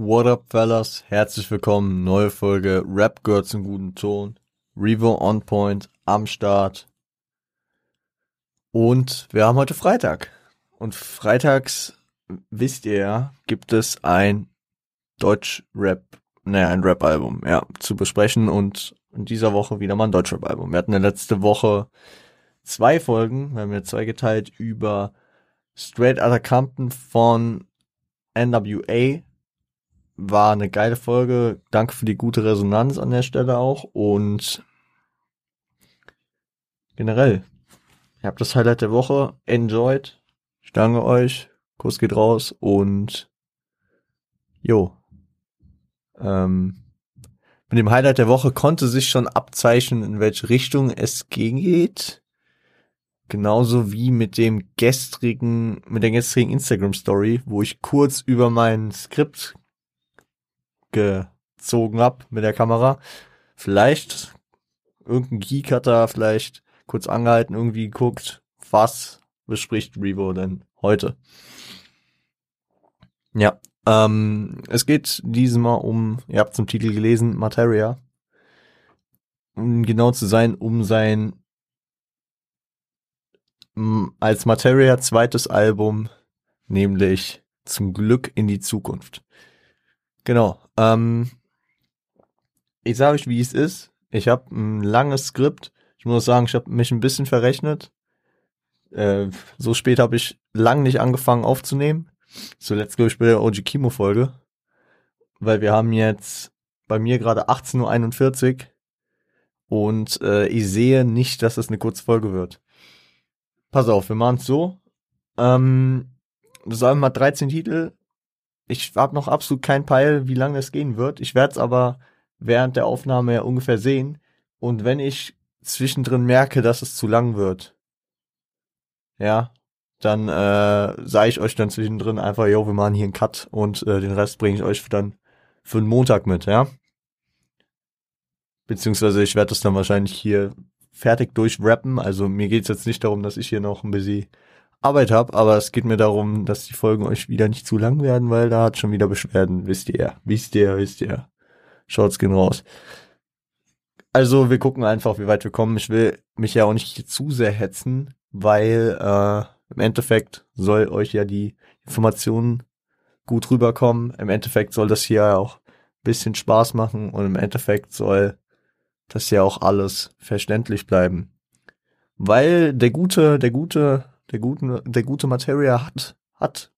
What up, fellas? Herzlich willkommen. Neue Folge Rap gehört zum guten Ton. Revo on point am Start. Und wir haben heute Freitag. Und freitags, wisst ihr ja, gibt es ein Deutsch-Rap, naja, ein Rap-Album, ja, zu besprechen und in dieser Woche wieder mal ein Deutsch-Rap-Album. Wir hatten ja letzte Woche zwei Folgen, wir haben ja zwei geteilt über Straight Outta Compton von NWA. War eine geile Folge. Danke für die gute Resonanz an der Stelle auch. Und generell, ihr habt das Highlight der Woche. Enjoyed. Ich danke euch. Kuss geht raus und jo. Ähm, mit dem Highlight der Woche konnte sich schon abzeichnen, in welche Richtung es geht. Genauso wie mit dem gestrigen, mit der gestrigen Instagram Story, wo ich kurz über mein Skript gezogen hab mit der Kamera. Vielleicht irgendein Geek hat da vielleicht kurz angehalten, irgendwie geguckt, was bespricht Revo denn heute. Ja, ähm, es geht diesmal um, ihr habt zum Titel gelesen, Materia. Um genau zu sein, um sein als Materia zweites Album, nämlich Zum Glück in die Zukunft. Genau. Ähm, ich sage euch, wie es ist. Ich habe ein langes Skript. Ich muss sagen, ich habe mich ein bisschen verrechnet. Äh, so spät habe ich lang nicht angefangen aufzunehmen. Zuletzt glaube ich bei der OG Kimo Folge, weil wir haben jetzt bei mir gerade 18:41 Uhr und äh, ich sehe nicht, dass es eine kurze Folge wird. Pass auf, wir machen es so. Ähm, das Album hat 13 Titel. Ich habe noch absolut keinen Peil, wie lange es gehen wird. Ich werde es aber während der Aufnahme ja ungefähr sehen. Und wenn ich zwischendrin merke, dass es zu lang wird, ja, dann äh, sage ich euch dann zwischendrin einfach, yo, wir machen hier einen Cut und äh, den Rest bringe ich euch dann für den Montag mit, ja. Beziehungsweise ich werde das dann wahrscheinlich hier fertig durchrappen. Also mir geht's jetzt nicht darum, dass ich hier noch ein bisschen Arbeit habe, aber es geht mir darum, dass die Folgen euch wieder nicht zu lang werden, weil da hat schon wieder Beschwerden, wisst ihr, wisst ihr, wisst ihr. Schaut's gehen raus. Also wir gucken einfach, wie weit wir kommen. Ich will mich ja auch nicht zu sehr hetzen, weil äh, im Endeffekt soll euch ja die Informationen gut rüberkommen. Im Endeffekt soll das hier auch bisschen Spaß machen und im Endeffekt soll das ja auch alles verständlich bleiben. Weil der gute, der gute, der gute, der gute Materia hat, hat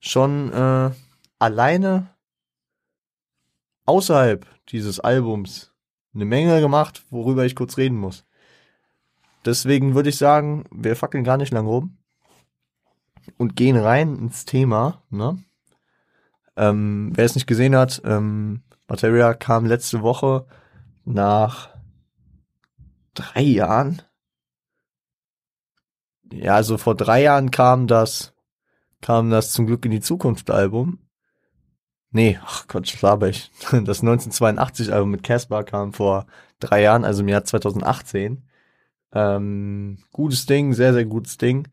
schon äh, alleine außerhalb dieses Albums eine Menge gemacht, worüber ich kurz reden muss. Deswegen würde ich sagen, wir fackeln gar nicht lang rum und gehen rein ins Thema. Ne? Ähm, wer es nicht gesehen hat, ähm, Materia kam letzte Woche nach drei Jahren. Ja, also vor drei Jahren kam das, kam das zum Glück in die Zukunft Album. Nee, ach Gott, schlaber ich. Das 1982 Album mit Casper kam vor drei Jahren, also im Jahr 2018. Ähm, gutes Ding, sehr, sehr gutes Ding.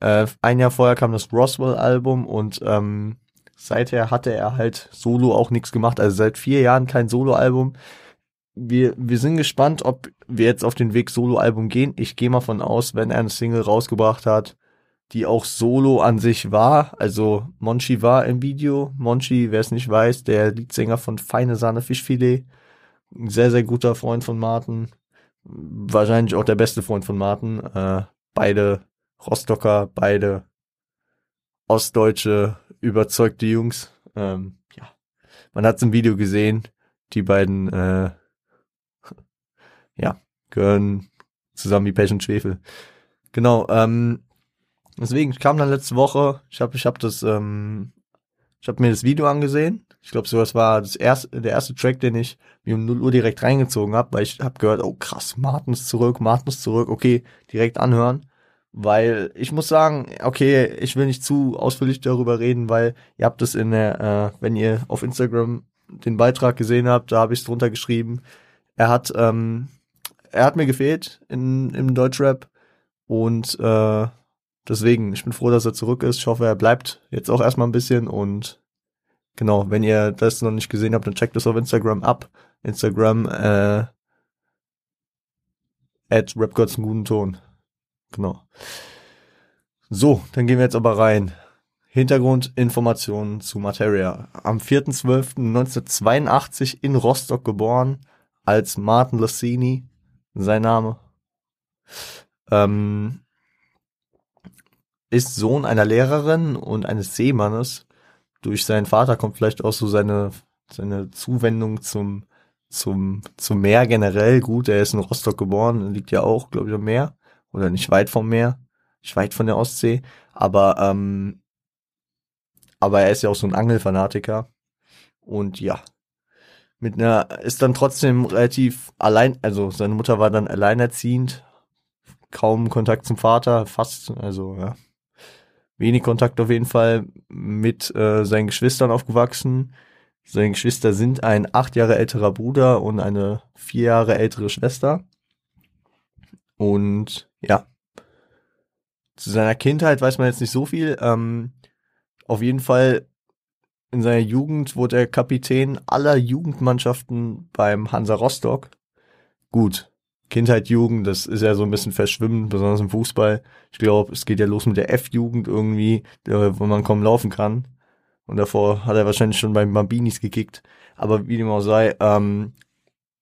Äh, ein Jahr vorher kam das Roswell Album und ähm, seither hatte er halt solo auch nichts gemacht. Also seit vier Jahren kein Solo-Album wir, wir sind gespannt, ob wir jetzt auf den Weg Solo-Album gehen. Ich gehe mal von aus, wenn er eine Single rausgebracht hat, die auch Solo an sich war. Also Monchi war im Video. Monchi, wer es nicht weiß, der Leadsänger von Feine Sahne Fischfilet. Ein sehr, sehr guter Freund von Martin. Wahrscheinlich auch der beste Freund von Martin. Äh, beide Rostocker, beide ostdeutsche, überzeugte Jungs. Ähm, ja, man hat es im Video gesehen. Die beiden äh, ja, gehören zusammen wie Pech und Schwefel. Genau, ähm, deswegen, ich kam dann letzte Woche, ich habe ich hab das, ähm, ich habe mir das Video angesehen. Ich glaube, so das war das erste, der erste Track, den ich mir um 0 Uhr direkt reingezogen habe, weil ich habe gehört, oh krass, Martin ist zurück, Martin ist zurück, okay, direkt anhören. Weil ich muss sagen, okay, ich will nicht zu ausführlich darüber reden, weil ihr habt es in der, äh, wenn ihr auf Instagram den Beitrag gesehen habt, da habe ich es drunter geschrieben. Er hat ähm, er hat mir gefehlt in, im Deutschrap und äh, deswegen, ich bin froh, dass er zurück ist. Ich hoffe, er bleibt jetzt auch erstmal ein bisschen und Genau, wenn ihr das noch nicht gesehen habt, dann checkt das auf Instagram ab. Instagram äh, at rapgods einen guten Ton. Genau. So, dann gehen wir jetzt aber rein. Hintergrundinformationen zu Materia. Am 4.12.1982 in Rostock geboren, als Martin Lassini, sein Name. Ähm, ist Sohn einer Lehrerin und eines Seemannes. Durch seinen Vater kommt vielleicht auch so seine, seine Zuwendung zum, zum, zum Meer generell. Gut, er ist in Rostock geboren, liegt ja auch, glaube ich, am Meer. Oder nicht weit vom Meer, nicht weit von der Ostsee. Aber, ähm, aber er ist ja auch so ein Angelfanatiker. Und ja, mit einer, ist dann trotzdem relativ allein, also seine Mutter war dann alleinerziehend, kaum Kontakt zum Vater, fast, also ja, wenig Kontakt auf jeden Fall mit äh, seinen Geschwistern aufgewachsen. Seine Geschwister sind ein acht Jahre älterer Bruder und eine vier Jahre ältere Schwester. Und ja, zu seiner Kindheit weiß man jetzt nicht so viel. Ähm, auf jeden Fall in seiner Jugend wurde er Kapitän aller Jugendmannschaften beim Hansa Rostock. Gut, Kindheit, Jugend, das ist ja so ein bisschen verschwimmen, besonders im Fußball. Ich glaube, es geht ja los mit der F-Jugend irgendwie, wo man kaum laufen kann. Und davor hat er wahrscheinlich schon beim Bambinis gekickt. Aber wie dem auch sei, ähm,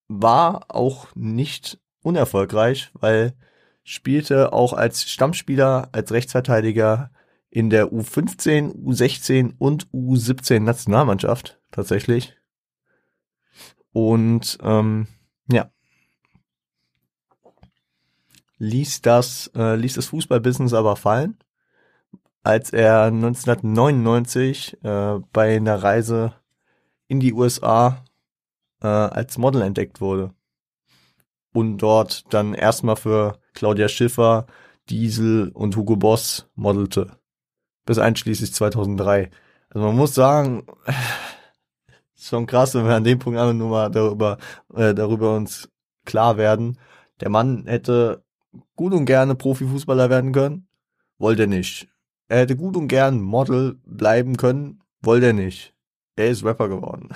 war auch nicht unerfolgreich, weil spielte auch als Stammspieler, als Rechtsverteidiger in der U15, U16 und U17 Nationalmannschaft tatsächlich. Und ähm, ja, ließ das, äh, ließ das Fußballbusiness aber fallen, als er 1999 äh, bei einer Reise in die USA äh, als Model entdeckt wurde. Und dort dann erstmal für Claudia Schiffer, Diesel und Hugo Boss modelte. Bis einschließlich 2003. Also man muss sagen, schon krass, wenn wir an dem Punkt einfach nur mal darüber, äh, darüber uns klar werden. Der Mann hätte gut und gerne Profifußballer werden können, wollte er nicht. Er hätte gut und gern Model bleiben können, wollte er nicht. Er ist Rapper geworden.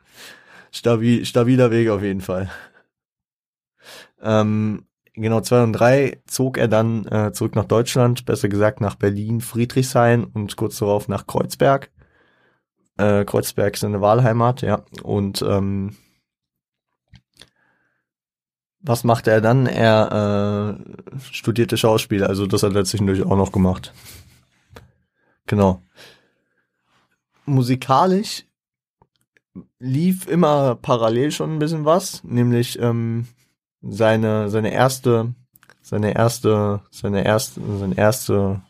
Stabil, stabiler Weg auf jeden Fall. Ähm, genau, 2003 zog er dann äh, zurück nach Deutschland, besser gesagt nach Berlin, Friedrichshain und kurz darauf nach Kreuzberg. Äh, Kreuzberg ist seine Wahlheimat, ja. Und ähm, was machte er dann? Er äh, studierte Schauspiel, also das hat er zwischendurch auch noch gemacht. Genau. Musikalisch lief immer parallel schon ein bisschen was, nämlich ähm, seine seine erste seine erste seine erste sein erste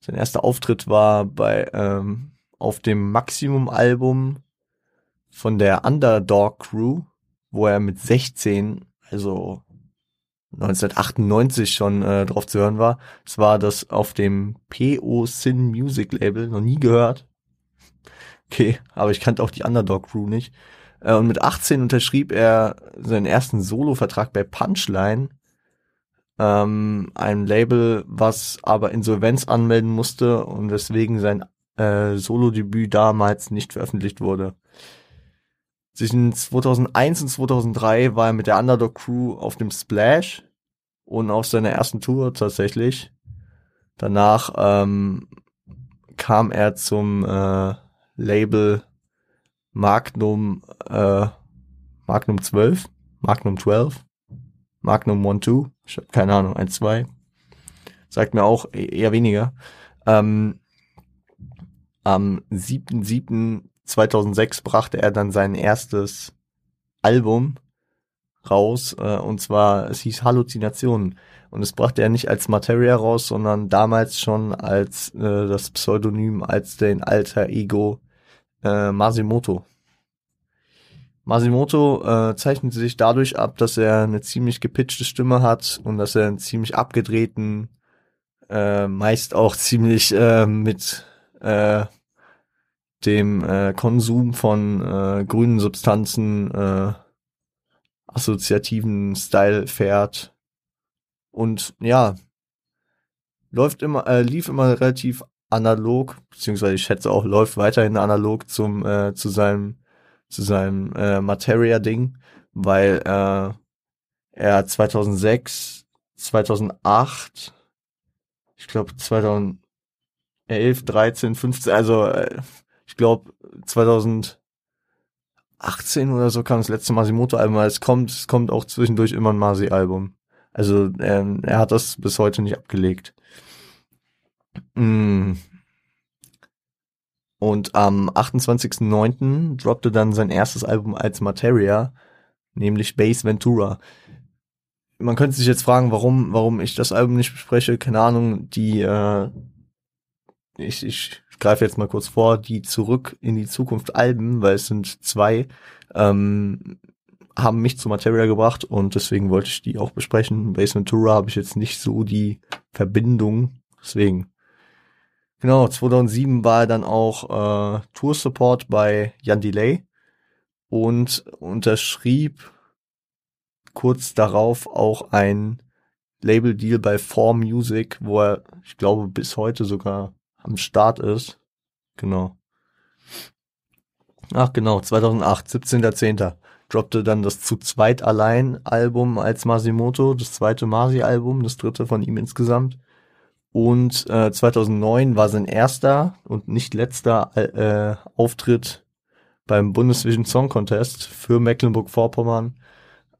sein erster Auftritt war bei ähm, auf dem Maximum Album von der Underdog Crew wo er mit 16, also 1998 schon äh, drauf zu hören war. Es war das auf dem PO Sin Music Label, noch nie gehört. Okay, aber ich kannte auch die Underdog Crew nicht. Äh, und mit 18 unterschrieb er seinen ersten Solo-Vertrag bei Punchline, ähm, einem Label, was aber Insolvenz anmelden musste und weswegen sein äh, Solo-Debüt damals nicht veröffentlicht wurde. Zwischen 2001 und 2003 war er mit der Underdog Crew auf dem Splash und auf seiner ersten Tour tatsächlich. Danach ähm, kam er zum äh, Label Magnum äh, Magnum 12, Magnum 12, Magnum 1 2, ich habe keine Ahnung, 1 2. Sagt mir auch e-, eher weniger. Ähm, am 7.7. 2006 brachte er dann sein erstes Album raus, äh, und zwar, es hieß Halluzinationen. Und es brachte er nicht als Materia raus, sondern damals schon als äh, das Pseudonym, als den alter Ego äh, Masimoto. Masimoto äh, zeichnet sich dadurch ab, dass er eine ziemlich gepitchte Stimme hat und dass er einen ziemlich abgedrehten, äh, meist auch ziemlich äh, mit äh, dem äh, Konsum von äh, grünen Substanzen äh, assoziativen Style fährt und ja läuft immer äh, lief immer relativ analog, beziehungsweise ich schätze auch, läuft weiterhin analog zum, äh, zu seinem, zu seinem äh, Materia-Ding, weil äh, er 2006, 2008, ich glaube 2011, 13, 15, also äh, ich glaube 2018 oder so kam das letzte Masimoto-Album, es kommt, es kommt auch zwischendurch immer ein Masi-Album. Also ähm, er hat das bis heute nicht abgelegt. Mm. Und am 28.09. droppte dann sein erstes Album als Materia, nämlich Bass Ventura. Man könnte sich jetzt fragen, warum, warum ich das Album nicht bespreche. Keine Ahnung, die, äh, ich, ich greife jetzt mal kurz vor, die Zurück in die Zukunft Alben, weil es sind zwei, ähm, haben mich zu Materia gebracht und deswegen wollte ich die auch besprechen. Bass Ventura habe ich jetzt nicht so die Verbindung, deswegen. Genau, 2007 war er dann auch äh, Tour Support bei Jan Delay und unterschrieb kurz darauf auch ein Label-Deal bei Form Music, wo er, ich glaube, bis heute sogar am Start ist. Genau. Ach genau, 2008, 17.10. droppte dann das zu zweit allein Album als Masimoto, das zweite Masi-Album, das dritte von ihm insgesamt. Und äh, 2009 war sein erster und nicht letzter äh, Auftritt beim Bundesvision Song Contest für Mecklenburg-Vorpommern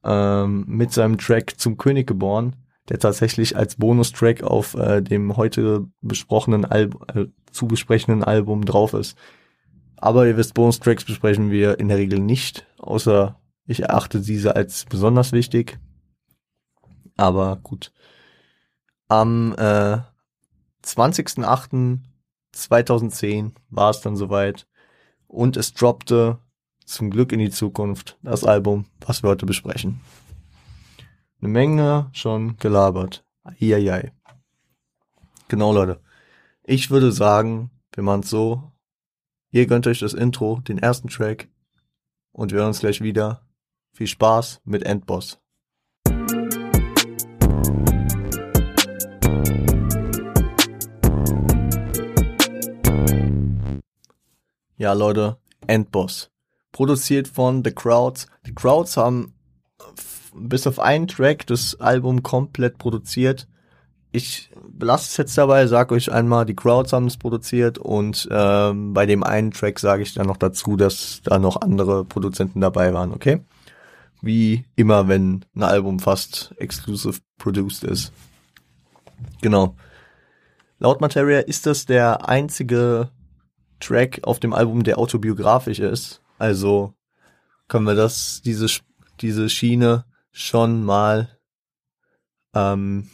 ähm, mit seinem Track Zum König geboren, der tatsächlich als Bonustrack auf äh, dem heute besprochenen Album, äh, zu besprechenden Album drauf ist. Aber ihr wisst, Bonustracks besprechen wir in der Regel nicht, außer ich erachte diese als besonders wichtig. Aber gut. Am äh, 20.08.2010 war es dann soweit und es droppte zum Glück in die Zukunft das Album, was wir heute besprechen. Eine Menge schon gelabert. Eieiei. Genau, Leute. Ich würde sagen, wir machen es so. Ihr gönnt euch das Intro, den ersten Track und wir hören uns gleich wieder. Viel Spaß mit Endboss. Ja, Leute, Endboss. Produziert von The Crowds. The Crowds haben bis auf einen Track das Album komplett produziert. Ich belasse es jetzt dabei, sag euch einmal, die Crowds haben es produziert und ähm, bei dem einen Track sage ich dann noch dazu, dass da noch andere Produzenten dabei waren, okay? Wie immer, wenn ein Album fast exclusive produced ist. Genau. Laut Materia ist das der einzige Track auf dem Album, der autobiografisch ist. Also können wir das, diese, diese Schiene schon mal ähm,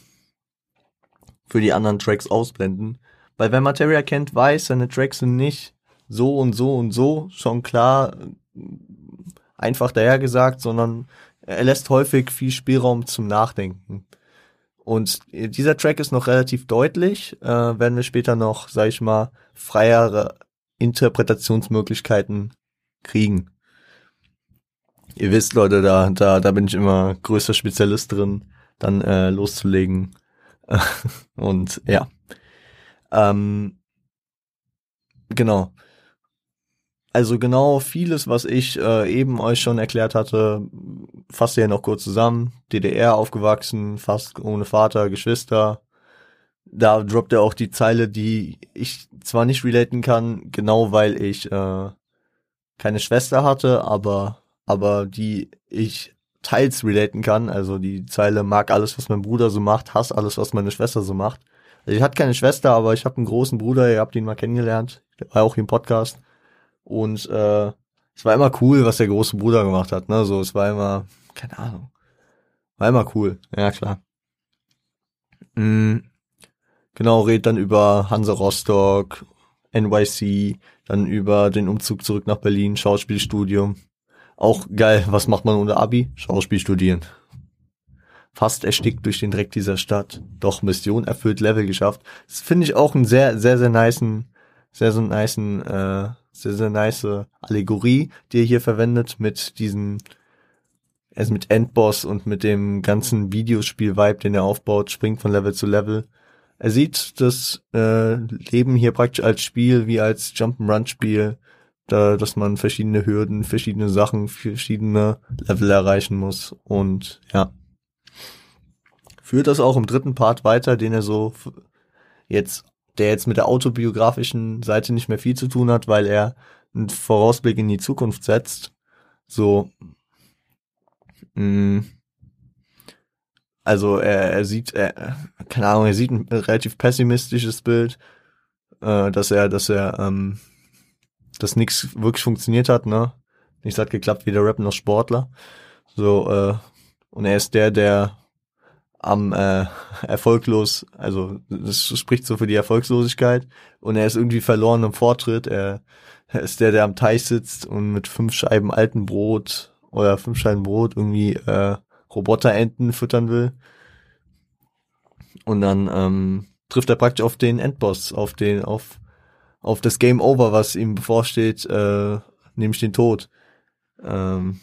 für die anderen Tracks ausblenden. Weil wer Materia kennt, weiß, seine Tracks sind nicht so und so und so, schon klar, einfach dahergesagt, sondern er lässt häufig viel Spielraum zum Nachdenken. Und dieser Track ist noch relativ deutlich, äh, werden wir später noch, sag ich mal, freiere Interpretationsmöglichkeiten kriegen. Ihr wisst, Leute, da, da, da bin ich immer größter Spezialist drin, dann äh, loszulegen. Und ja. Ähm, genau. Also genau vieles, was ich äh, eben euch schon erklärt hatte, fasst ihr noch kurz zusammen. DDR aufgewachsen, fast ohne Vater, Geschwister, da droppt er auch die Zeile, die ich zwar nicht relaten kann, genau weil ich äh, keine Schwester hatte, aber aber die ich teils relaten kann. Also die Zeile mag alles, was mein Bruder so macht, hass alles, was meine Schwester so macht. Also ich hatte keine Schwester, aber ich habe einen großen Bruder, ihr habt ihn mal kennengelernt, der war auch im Podcast. Und äh, es war immer cool, was der große Bruder gemacht hat. Ne? So, es war immer, keine Ahnung. War immer cool, ja klar. Mm. Genau, redet dann über Hansa Rostock, NYC, dann über den Umzug zurück nach Berlin, Schauspielstudium. Auch geil, was macht man ohne Abi? Schauspiel studieren. Fast erstickt durch den Dreck dieser Stadt. Doch Mission erfüllt, Level geschafft. Das finde ich auch einen sehr, sehr, sehr niceen, sehr, sehr niceen, äh, sehr, sehr nice Allegorie, die er hier verwendet mit diesen, also mit Endboss und mit dem ganzen Videospiel-Vibe, den er aufbaut, springt von Level zu Level er sieht das äh, Leben hier praktisch als Spiel wie als Jump'n'Run-Spiel, da, dass man verschiedene Hürden, verschiedene Sachen, verschiedene Level erreichen muss und ja. Führt das auch im dritten Part weiter, den er so jetzt, der jetzt mit der autobiografischen Seite nicht mehr viel zu tun hat, weil er einen Vorausblick in die Zukunft setzt. So, mh, mm, also er, er sieht, er, keine Ahnung, er sieht ein relativ pessimistisches Bild, äh, dass er, dass er, ähm, dass nichts wirklich funktioniert hat, ne? Nichts hat geklappt, weder Rap noch Sportler. So, äh, und er ist der, der am äh, erfolglos, also das spricht so für die Erfolgslosigkeit und er ist irgendwie verloren im Vortritt. Er, er ist der, der am Teich sitzt und mit fünf Scheiben alten Brot oder fünf Scheiben Brot irgendwie äh, Roboterenten füttern will. Und dann ähm, trifft er praktisch auf den Endboss, auf den, auf, auf das Game Over, was ihm bevorsteht, äh, nämlich den Tod. Ähm,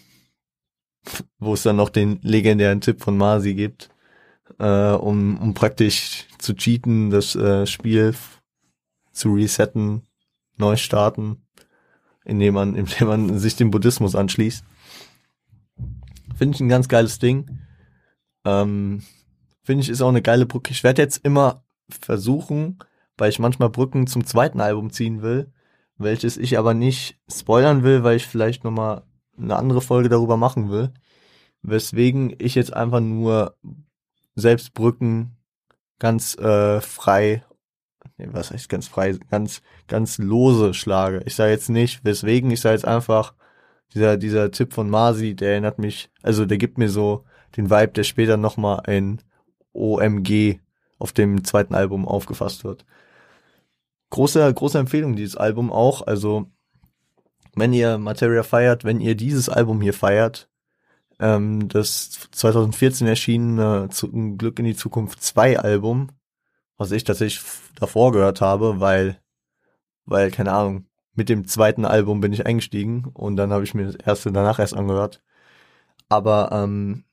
wo es dann noch den legendären Tipp von Masi gibt, äh, um, um praktisch zu cheaten, das äh, Spiel zu resetten, neu starten, indem man, indem man sich dem Buddhismus anschließt. Finde ich ein ganz geiles Ding. Ähm, Finde ich ist auch eine geile Brücke. Ich werde jetzt immer versuchen, weil ich manchmal Brücken zum zweiten Album ziehen will, welches ich aber nicht spoilern will, weil ich vielleicht nochmal eine andere Folge darüber machen will. Weswegen ich jetzt einfach nur selbst Brücken ganz äh, frei, nee, was heißt ganz frei, ganz, ganz lose schlage. Ich sage jetzt nicht, weswegen, ich sage jetzt einfach, dieser, dieser Tipp von Masi, der erinnert mich, also der gibt mir so den Vibe, der später nochmal in OMG auf dem zweiten Album aufgefasst wird. Große, große Empfehlung, dieses Album auch. Also, wenn ihr Materia feiert, wenn ihr dieses Album hier feiert, ähm, das 2014 erschienene Zum Glück in die Zukunft 2 Album, was ich tatsächlich davor gehört habe, weil, weil, keine Ahnung, mit dem zweiten Album bin ich eingestiegen und dann habe ich mir das erste danach erst angehört. Aber ähm,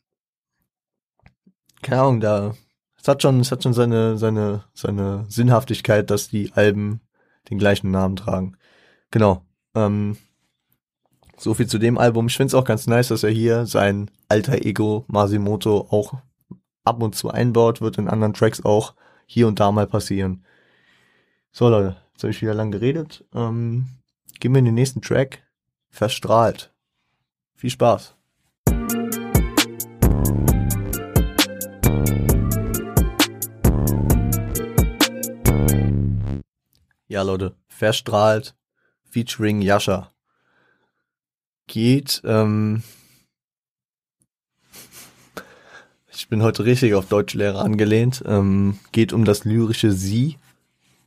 keine Ahnung, da es hat schon, es hat schon seine seine seine Sinnhaftigkeit, dass die Alben den gleichen Namen tragen. Genau. Ähm, so viel zu dem Album. Ich finde es auch ganz nice, dass er hier sein alter Ego Masimoto auch ab und zu einbaut, wird in anderen Tracks auch hier und da mal passieren. So Leute, Jetzt habe ich wieder lang geredet. Ähm, gehen wir in den nächsten Track. Verstrahlt. Viel Spaß. Ja, Leute, verstrahlt, featuring Yasha. Geht, ähm, ich bin heute richtig auf Deutschlehrer angelehnt, ähm, geht um das lyrische Sie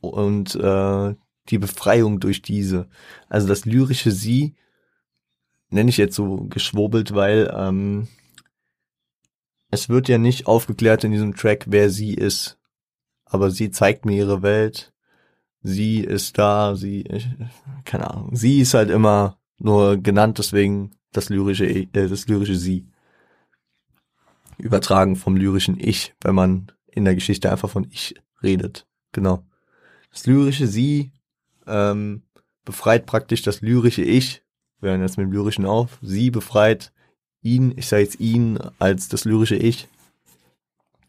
und äh, die Befreiung durch diese. Also das lyrische Sie nenne ich jetzt so geschwobelt, weil ähm, es wird ja nicht aufgeklärt in diesem Track, wer sie ist. Aber sie zeigt mir ihre Welt. Sie ist da, sie, keine Ahnung. Sie ist halt immer nur genannt, deswegen das lyrische, äh, das lyrische Sie. Übertragen vom lyrischen Ich, wenn man in der Geschichte einfach von Ich redet. Genau. Das lyrische Sie ähm, befreit praktisch das lyrische Ich. Wir hören jetzt mit dem lyrischen auf. Sie befreit ihn, ich sage jetzt ihn als das lyrische Ich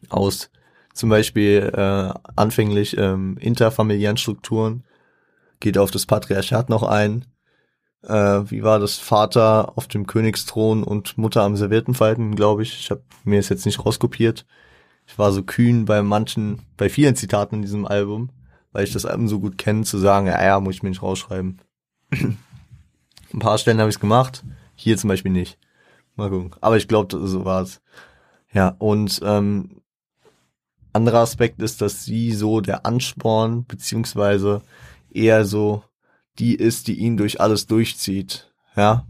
aus zum Beispiel äh, anfänglich ähm, interfamiliären Strukturen, geht auf das Patriarchat noch ein. Äh, wie war das? Vater auf dem Königsthron und Mutter am Serviettenfalten, glaube ich. Ich habe mir es jetzt nicht rauskopiert. Ich war so kühn bei manchen, bei vielen Zitaten in diesem Album weil ich das Album so gut kenne, zu sagen, ja, ja, muss ich mir nicht rausschreiben. Ein paar Stellen habe ich es gemacht, hier zum Beispiel nicht. Mal gucken. Aber ich glaube, so war es. Ja, und ähm, anderer Aspekt ist, dass sie so der Ansporn, beziehungsweise eher so die ist, die ihn durch alles durchzieht. Ja.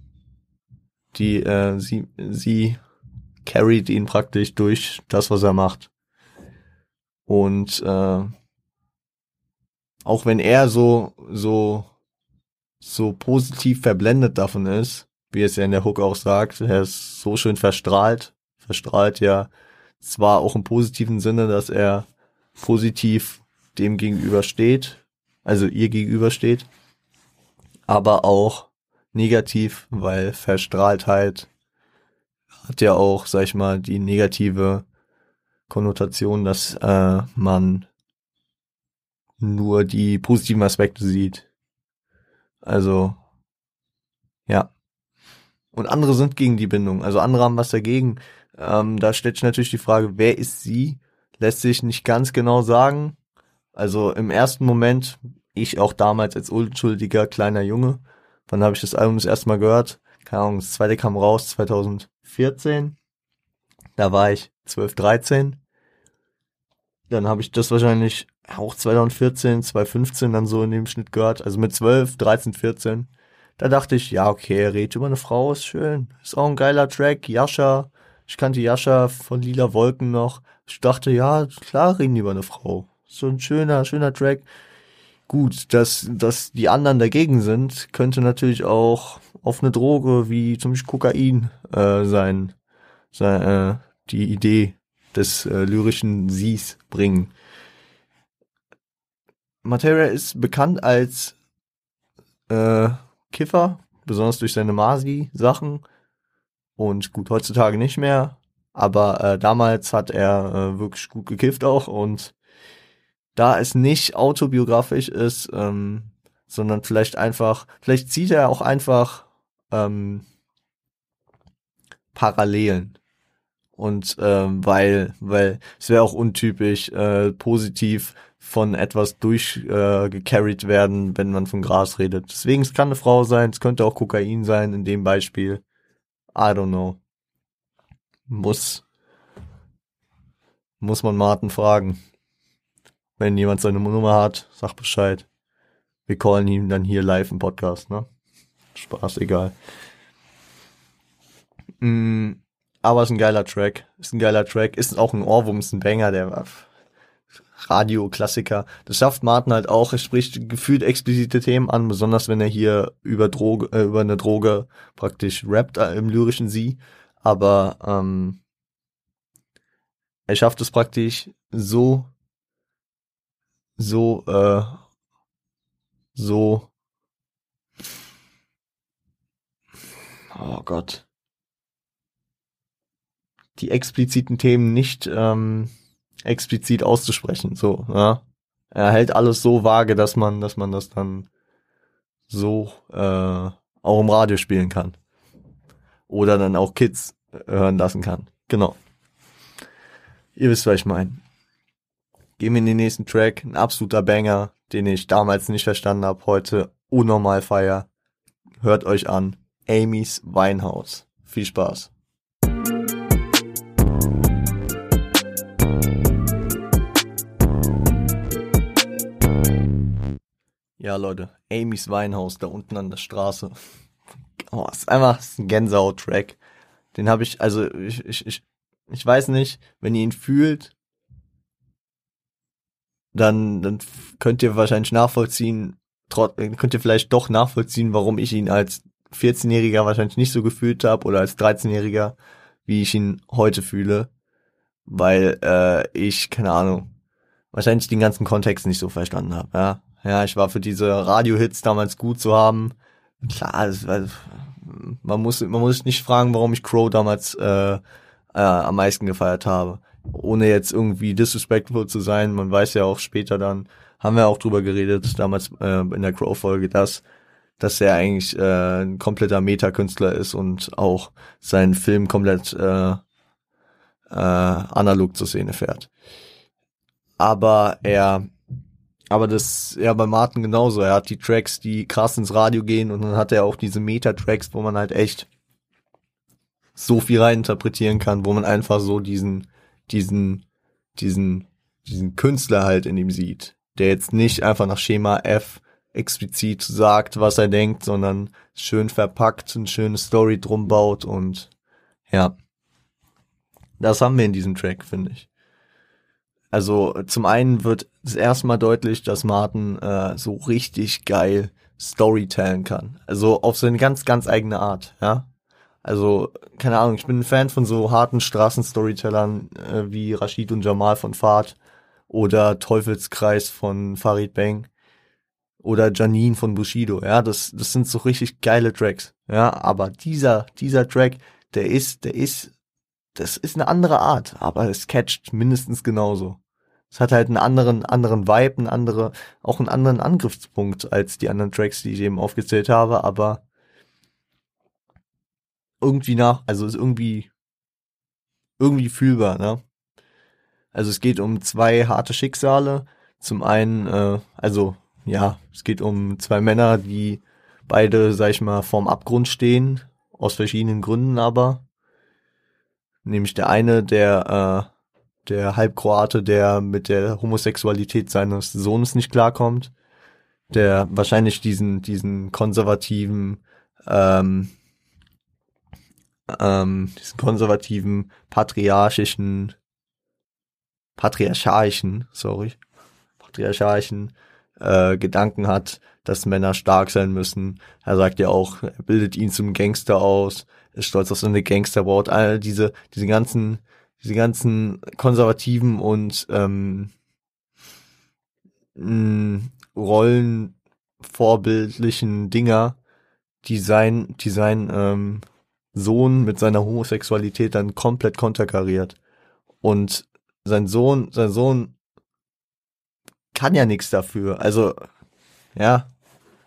Die, äh, sie, sie carried ihn praktisch durch das, was er macht. Und äh, auch wenn er so, so, so positiv verblendet davon ist, wie es ja in der Hook auch sagt, er ist so schön verstrahlt, verstrahlt ja zwar auch im positiven Sinne, dass er positiv dem gegenübersteht, also ihr gegenübersteht, aber auch negativ, weil Verstrahltheit hat ja auch, sag ich mal, die negative Konnotation, dass äh, man nur die positiven Aspekte sieht. Also, ja. Und andere sind gegen die Bindung, also andere haben was dagegen. Ähm, da stellt sich natürlich die Frage, wer ist sie? Lässt sich nicht ganz genau sagen. Also im ersten Moment, ich auch damals als unschuldiger kleiner Junge, wann habe ich das Album das erste Mal gehört? Keine Ahnung, das zweite kam raus 2014. Da war ich 12, 13. Dann habe ich das wahrscheinlich auch 2014, 2015 dann so in dem Schnitt gehört. Also mit 12, 13, 14. Da dachte ich, ja, okay, er redet über eine Frau, ist schön. Ist auch ein geiler Track. Yasha, ich kannte Yasha von Lila Wolken noch. Ich dachte, ja, klar reden über eine Frau. So ein schöner, schöner Track. Gut, dass, dass die anderen dagegen sind, könnte natürlich auch auf eine Droge wie zum Beispiel Kokain äh, sein, sein äh, die Idee des äh, lyrischen Sies bringen. Materia ist bekannt als äh, Kiffer, besonders durch seine Masi-Sachen. Und gut, heutzutage nicht mehr. Aber äh, damals hat er äh, wirklich gut gekifft auch. Und da es nicht autobiografisch ist, ähm, sondern vielleicht einfach, vielleicht zieht er auch einfach ähm, Parallelen. Und ähm, weil, weil es wäre auch untypisch, äh, positiv von etwas durchgecarried äh, werden, wenn man von Gras redet. Deswegen, es kann eine Frau sein, es könnte auch Kokain sein in dem Beispiel. I don't know. Muss, muss man Martin fragen. Wenn jemand seine Nummer hat, sag Bescheid. Wir callen ihn dann hier live im Podcast, ne? Spaß, egal. Mm, aber ist ein geiler Track. Ist ein geiler Track. Ist auch ein Ohrwurm, ist ein Banger, der Radio-Klassiker. Das schafft Martin halt auch. Er spricht gefühlt explizite Themen an, besonders wenn er hier über Droge, äh, über eine Droge praktisch rappt äh, im lyrischen Sie. Aber ähm, er schafft es praktisch so so, äh, so, oh Gott, die expliziten Themen nicht ähm, explizit auszusprechen. So, ja. Er hält alles so vage, dass man, dass man das dann so äh, auch im Radio spielen kann. Oder dann auch Kids hören lassen kann. Genau. Ihr wisst, was ich meine. Gehen wir in den nächsten Track. Ein absoluter Banger, den ich damals nicht verstanden habe, heute unnormal feier. Hört euch an. Amy's Weinhaus. Viel Spaß. Ja, Leute, Amy's Weinhaus da unten an der Straße. Oh, ist einfach ist ein Gänsehaut-Track. Den habe ich, also ich, ich, ich, ich weiß nicht, wenn ihr ihn fühlt, dann, dann könnt ihr wahrscheinlich nachvollziehen, könnt ihr vielleicht doch nachvollziehen, warum ich ihn als 14-Jähriger wahrscheinlich nicht so gefühlt habe oder als 13-Jähriger, wie ich ihn heute fühle. Weil äh, ich, keine Ahnung, wahrscheinlich den ganzen Kontext nicht so verstanden habe. Ja, ja, ich war für diese Radio-Hits damals gut zu haben. Klar, es, also, man muss man muss nicht fragen, warum ich Crow damals äh, äh, am meisten gefeiert habe ohne jetzt irgendwie disrespectful zu sein, man weiß ja auch später dann, haben wir auch drüber geredet, damals äh, in der Crow-Folge, dass, dass er eigentlich äh, ein kompletter Metakünstler ist und auch seinen Film komplett äh, äh, analog zur Szene fährt. Aber er, aber das, ja, bei Martin genauso. Er hat die Tracks, die krass ins Radio gehen und dann hat er auch diese Meta-Tracks, wo man halt echt so viel reininterpretieren kann, wo man einfach so diesen, diesen, diesen, diesen Künstler halt in ihm sieht, der jetzt nicht einfach nach Schema F explizit sagt, was er denkt, sondern schön verpackt, eine schöne Story drum baut und ja. Das haben wir in diesem Track, finde ich. Also zum einen wird das erste Mal deutlich, dass Martin äh, so richtig geil Storytellen kann. Also auf seine ganz, ganz eigene Art, ja. Also, keine Ahnung, ich bin ein Fan von so harten Straßenstorytellern äh, wie Rashid und Jamal von Fahrt oder Teufelskreis von Farid Bang oder Janine von Bushido. Ja, das, das sind so richtig geile Tracks. Ja, aber dieser, dieser Track, der ist, der ist, das ist eine andere Art, aber es catcht mindestens genauso. Es hat halt einen anderen, anderen Vibe, einen andere, auch einen anderen Angriffspunkt als die anderen Tracks, die ich eben aufgezählt habe, aber irgendwie nach, also ist irgendwie, irgendwie fühlbar, ne? Also es geht um zwei harte Schicksale. Zum einen, äh, also ja, es geht um zwei Männer, die beide, sag ich mal, vorm Abgrund stehen, aus verschiedenen Gründen aber. Nämlich der eine, der, äh, der Halbkroate, der mit der Homosexualität seines Sohnes nicht klarkommt, der wahrscheinlich diesen, diesen konservativen, ähm, ähm, diesen konservativen, patriarchischen, patriarchalischen, sorry, patriarchalischen äh, Gedanken hat, dass Männer stark sein müssen. Er sagt ja auch, er bildet ihn zum Gangster aus, ist stolz auf seine Gangsterbraut, all diese, diese ganzen, diese ganzen konservativen und ähm, mh, rollenvorbildlichen Dinger, die sein, die sein ähm, Sohn mit seiner Homosexualität dann komplett konterkariert. Und sein Sohn, sein Sohn kann ja nichts dafür. Also, ja.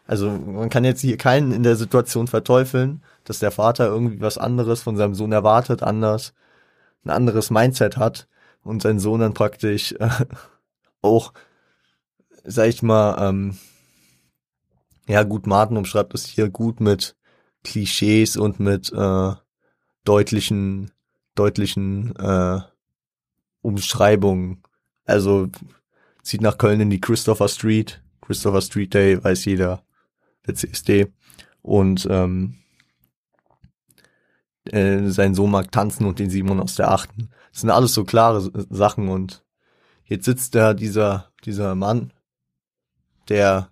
Also, man kann jetzt hier keinen in der Situation verteufeln, dass der Vater irgendwie was anderes von seinem Sohn erwartet, anders, ein anderes Mindset hat und sein Sohn dann praktisch äh, auch, sag ich mal, ähm, ja gut, Martin umschreibt es hier gut mit Klischees und mit äh, deutlichen, deutlichen äh, Umschreibungen. Also zieht nach Köln in die Christopher Street. Christopher Street Day weiß jeder, der CSD. Und ähm, äh, sein Sohn mag tanzen und den Simon aus der Achten. Das sind alles so klare Sachen und jetzt sitzt da dieser, dieser Mann, der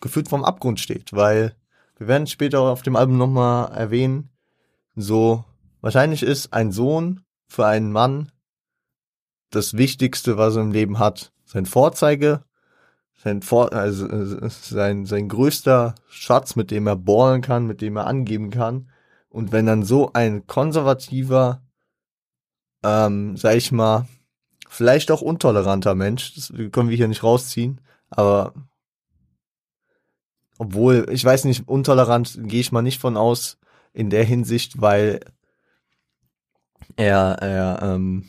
gefühlt vom Abgrund steht, weil wir werden später auf dem Album nochmal erwähnen, so wahrscheinlich ist ein Sohn für einen Mann das Wichtigste, was er im Leben hat sein Vorzeige, sein, Vor also, äh, sein, sein größter Schatz, mit dem er ballen kann, mit dem er angeben kann. Und wenn dann so ein konservativer, ähm, sag ich mal, vielleicht auch untoleranter Mensch, das können wir hier nicht rausziehen, aber obwohl, ich weiß nicht, untolerant gehe ich mal nicht von aus in der Hinsicht, weil er, er, ähm,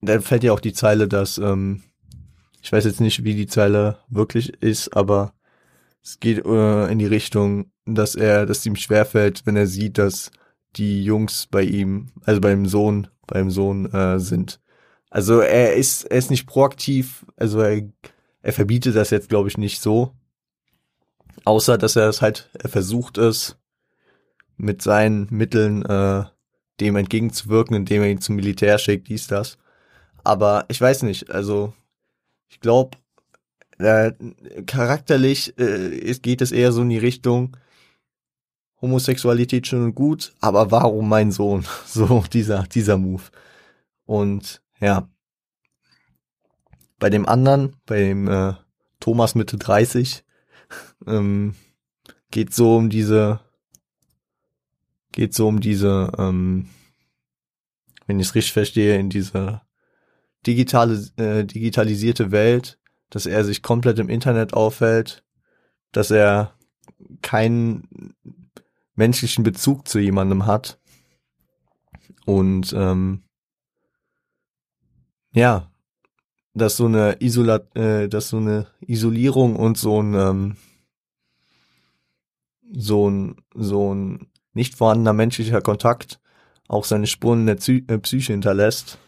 da fällt ja auch die Zeile, dass, ähm, ich weiß jetzt nicht, wie die Zeile wirklich ist, aber es geht äh, in die Richtung, dass er, dass ihm schwerfällt, wenn er sieht, dass die Jungs bei ihm, also beim Sohn, beim Sohn äh, sind. Also er ist, er ist nicht proaktiv, also er, er verbietet das jetzt, glaube ich, nicht so. Außer, dass er es halt, er versucht es mit seinen Mitteln äh, dem entgegenzuwirken, indem er ihn zum Militär schickt, dies, das. Aber ich weiß nicht, also ich glaube, äh, charakterlich äh, geht es eher so in die Richtung Homosexualität schön und gut, aber warum mein Sohn? So dieser dieser Move. Und ja, bei dem anderen, bei dem äh, Thomas Mitte 30, ähm, geht so um diese, geht so um diese, ähm, wenn ich es richtig verstehe, in diese digitale, äh, digitalisierte Welt, dass er sich komplett im Internet aufhält, dass er keinen menschlichen Bezug zu jemandem hat. Und ähm, ja, dass so eine Isola äh, dass so eine Isolierung und so ein ähm, so ein so ein nicht vorhandener menschlicher Kontakt auch seine Spuren in der Psy äh, Psyche hinterlässt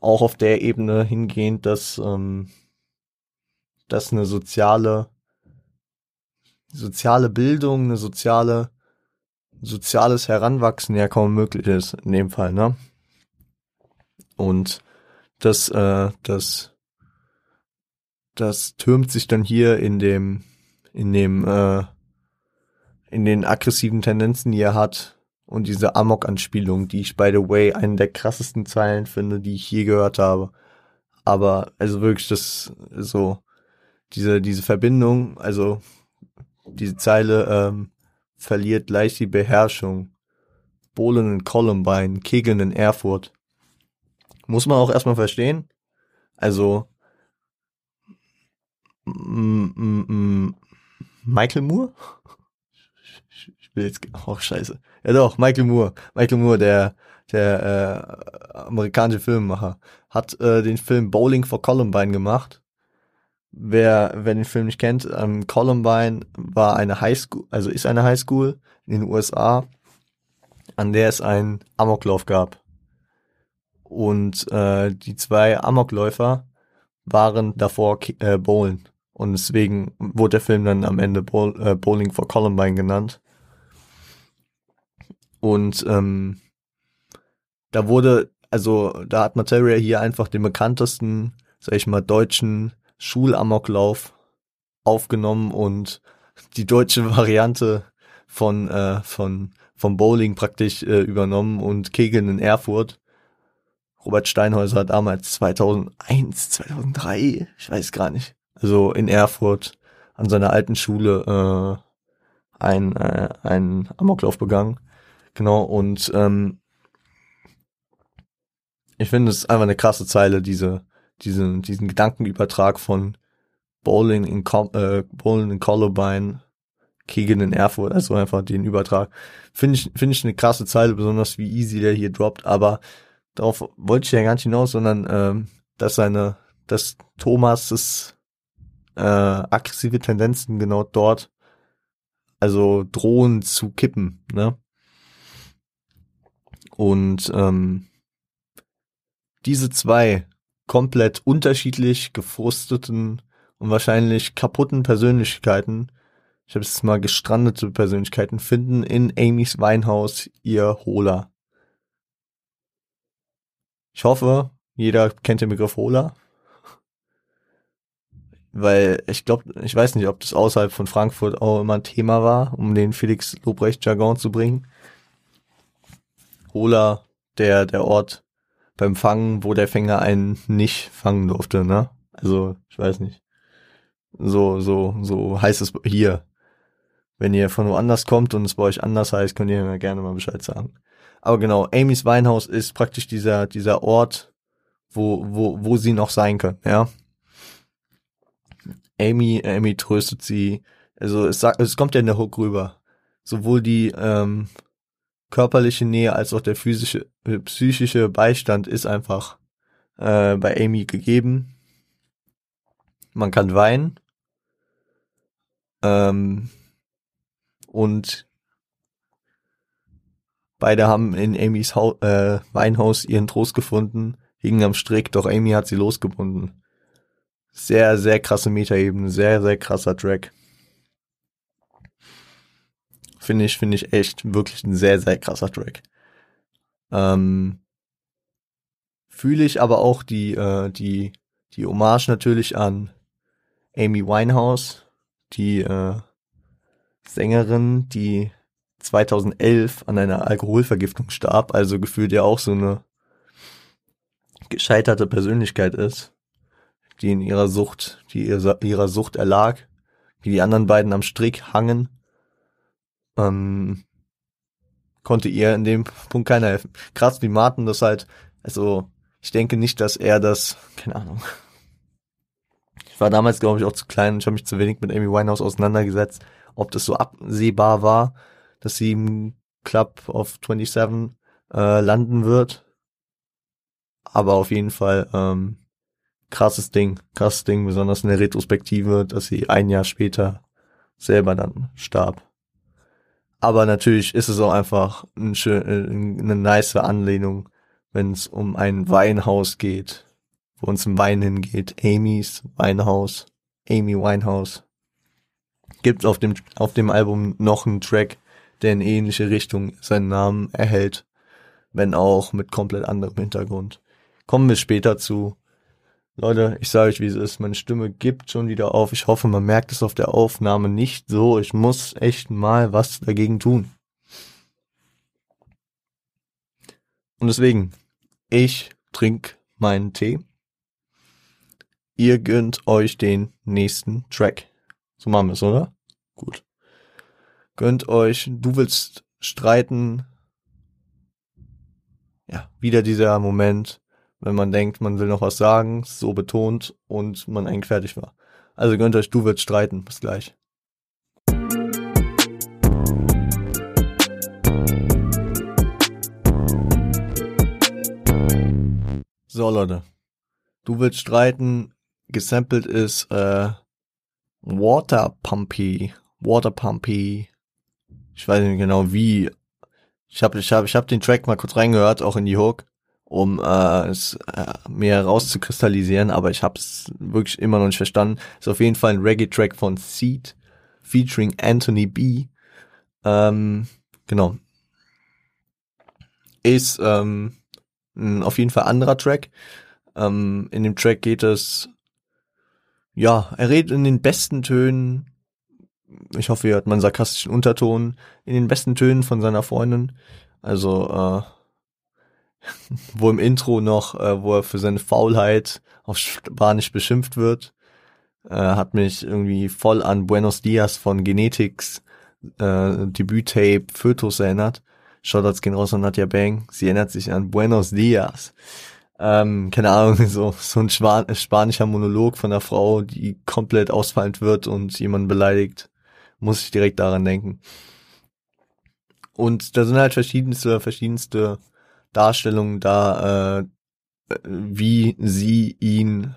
auch auf der Ebene hingehend, dass, ähm, dass eine soziale, soziale Bildung, eine soziale, soziales Heranwachsen ja kaum möglich ist, in dem Fall, ne? Und das, äh, das, das türmt sich dann hier in dem, in dem, äh, in den aggressiven Tendenzen, die er hat, und diese Amok-Anspielung, die ich, by the way, einen der krassesten Zeilen finde, die ich je gehört habe. Aber also wirklich das so diese diese Verbindung, also diese Zeile ähm, verliert leicht die Beherrschung. Bohlen in Columbine, Kegeln in Erfurt. Muss man auch erstmal verstehen. Also Michael Moore? Ich will jetzt oh, scheiße. Ja doch, Michael Moore. Michael Moore, der der äh, amerikanische Filmemacher, hat äh, den Film Bowling for Columbine gemacht. Wer, wer den Film nicht kennt, ähm, Columbine war eine Highschool, also ist eine Highschool in den USA, an der es einen Amoklauf gab. Und äh, die zwei Amokläufer waren davor äh, Bowlen. Und deswegen wurde der Film dann am Ende Bowl, äh, Bowling for Columbine genannt. Und ähm, da wurde, also da hat Materia hier einfach den bekanntesten, sag ich mal, deutschen Schulamoklauf aufgenommen und die deutsche Variante von, äh, von, vom Bowling praktisch äh, übernommen und Kegeln in Erfurt. Robert Steinhäuser hat damals 2001, 2003, ich weiß gar nicht, also in Erfurt an seiner alten Schule äh, ein, äh, ein Amoklauf begangen. Genau, und ähm, ich finde, es einfach eine krasse Zeile, diese, diese, diesen Gedankenübertrag von Bowling in, äh, Bowling in Columbine, Kegeln in Erfurt, also einfach den Übertrag. Finde ich, finde ich eine krasse Zeile, besonders wie easy der hier droppt, aber darauf wollte ich ja gar nicht hinaus, sondern ähm, dass seine, dass Thomas' äh, aggressive Tendenzen genau dort also drohen zu kippen, ne? Und ähm, diese zwei komplett unterschiedlich gefrusteten und wahrscheinlich kaputten Persönlichkeiten, ich habe es mal gestrandete Persönlichkeiten, finden in Amy's Weinhaus ihr Holer. Ich hoffe, jeder kennt den Begriff Holer. Weil ich glaube, ich weiß nicht, ob das außerhalb von Frankfurt auch immer ein Thema war, um den Felix Lobrecht Jargon zu bringen. Hola, der, der Ort, beim Fangen, wo der Fänger einen nicht fangen durfte, ne? Also, ich weiß nicht. So, so, so heißt es hier. Wenn ihr von woanders kommt und es bei euch anders heißt, könnt ihr mir gerne mal Bescheid sagen. Aber genau, Amy's Weinhaus ist praktisch dieser, dieser Ort, wo, wo, wo sie noch sein können, ja. Amy, Amy tröstet sie. Also es sagt, es kommt ja in der Hook rüber. Sowohl die, ähm, körperliche Nähe als auch der physische, äh, psychische Beistand ist einfach äh, bei Amy gegeben. Man kann weinen. Ähm, und beide haben in Amys Hau äh, Weinhaus ihren Trost gefunden, hingen am Strick, doch Amy hat sie losgebunden. Sehr, sehr krasse Metaebene, sehr, sehr krasser Track. Finde ich, finde ich echt wirklich ein sehr, sehr krasser Track. Ähm, Fühle ich aber auch die, äh, die, die Hommage natürlich an Amy Winehouse, die äh, Sängerin, die 2011 an einer Alkoholvergiftung starb, also gefühlt ja auch so eine gescheiterte Persönlichkeit ist, die in ihrer Sucht, die ihrer Sucht erlag, wie die anderen beiden am Strick hangen ähm, konnte ihr in dem Punkt keiner helfen. Krass, wie Martin das halt, also ich denke nicht, dass er das, keine Ahnung. Ich war damals, glaube ich, auch zu klein und ich habe mich zu wenig mit Amy Winehouse auseinandergesetzt, ob das so absehbar war, dass sie im Club of 27 äh, landen wird. Aber auf jeden Fall ähm, krasses Ding, krasses Ding, besonders in der Retrospektive, dass sie ein Jahr später selber dann starb. Aber natürlich ist es auch einfach ein schön, äh, eine nice Anlehnung, wenn es um ein Weinhaus geht, wo uns ein Wein hingeht. Amy's Weinhaus, Amy Winehouse. Gibt auf dem, auf dem Album noch einen Track, der in ähnliche Richtung seinen Namen erhält, wenn auch mit komplett anderem Hintergrund. Kommen wir später zu. Leute, ich sage euch, wie es ist. Meine Stimme gibt schon wieder auf. Ich hoffe, man merkt es auf der Aufnahme nicht so. Ich muss echt mal was dagegen tun. Und deswegen, ich trinke meinen Tee. ihr gönnt euch den nächsten Track. So machen wir es, oder? Gut. Gönnt euch, du willst streiten. Ja, wieder dieser Moment, wenn man denkt, man will noch was sagen, so betont und man eigentlich fertig war. Also gönnt euch, du willst streiten. Bis gleich. So, Leute. Du willst streiten. Gesampelt ist äh, Water Pumpy. Water Pumpy. Ich weiß nicht genau wie. Ich habe ich hab, ich hab den Track mal kurz reingehört, auch in die Hook, um äh, es äh, mehr rauszukristallisieren, aber ich habe es wirklich immer noch nicht verstanden. Ist auf jeden Fall ein Reggae-Track von Seed, featuring Anthony B. Ähm, genau. Ist ähm, ein auf jeden Fall anderer Track. Ähm, in dem Track geht es, ja, er redet in den besten Tönen, ich hoffe, ihr hört meinen sarkastischen Unterton, in den besten Tönen von seiner Freundin. Also, äh, wo im Intro noch, äh, wo er für seine Faulheit auf Spanisch beschimpft wird, äh, hat mich irgendwie voll an Buenos Dias von Genetics äh, Debüt-Tape Fötus erinnert. Shoutouts gehen raus an Nadja Bang. Sie erinnert sich an Buenos Dias. Ähm, keine Ahnung, so, so ein Span spanischer Monolog von einer Frau, die komplett ausfallend wird und jemanden beleidigt. Muss ich direkt daran denken. Und da sind halt verschiedenste, verschiedenste Darstellungen da, äh, wie sie ihn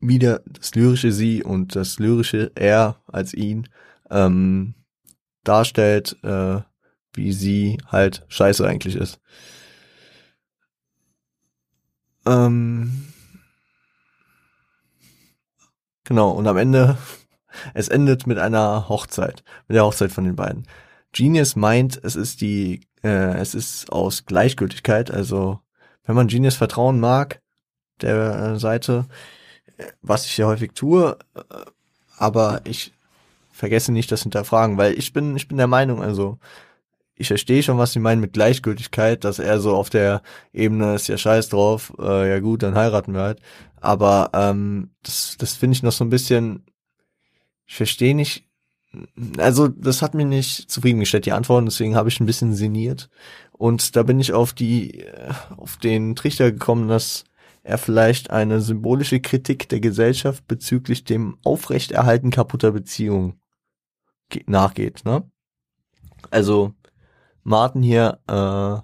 wieder das lyrische sie und das lyrische er als ihn ähm, darstellt, äh, wie sie halt scheiße eigentlich ist. Ähm, genau, und am Ende, es endet mit einer Hochzeit, mit der Hochzeit von den beiden. Genius meint, es ist die, äh, es ist aus Gleichgültigkeit, also wenn man Genius vertrauen mag, der äh, Seite, was ich ja häufig tue, äh, aber ich vergesse nicht das hinterfragen, weil ich bin, ich bin der Meinung, also ich verstehe schon, was sie meinen mit Gleichgültigkeit, dass er so auf der Ebene ist ja scheiß drauf, äh, ja gut, dann heiraten wir halt. Aber ähm, das, das finde ich noch so ein bisschen, ich verstehe nicht, also das hat mir nicht zufriedengestellt, die Antworten, deswegen habe ich ein bisschen sinniert. Und da bin ich auf die, äh, auf den Trichter gekommen, dass er vielleicht eine symbolische Kritik der Gesellschaft bezüglich dem Aufrechterhalten kaputter Beziehungen nachgeht. Ne? Also Martin hier äh,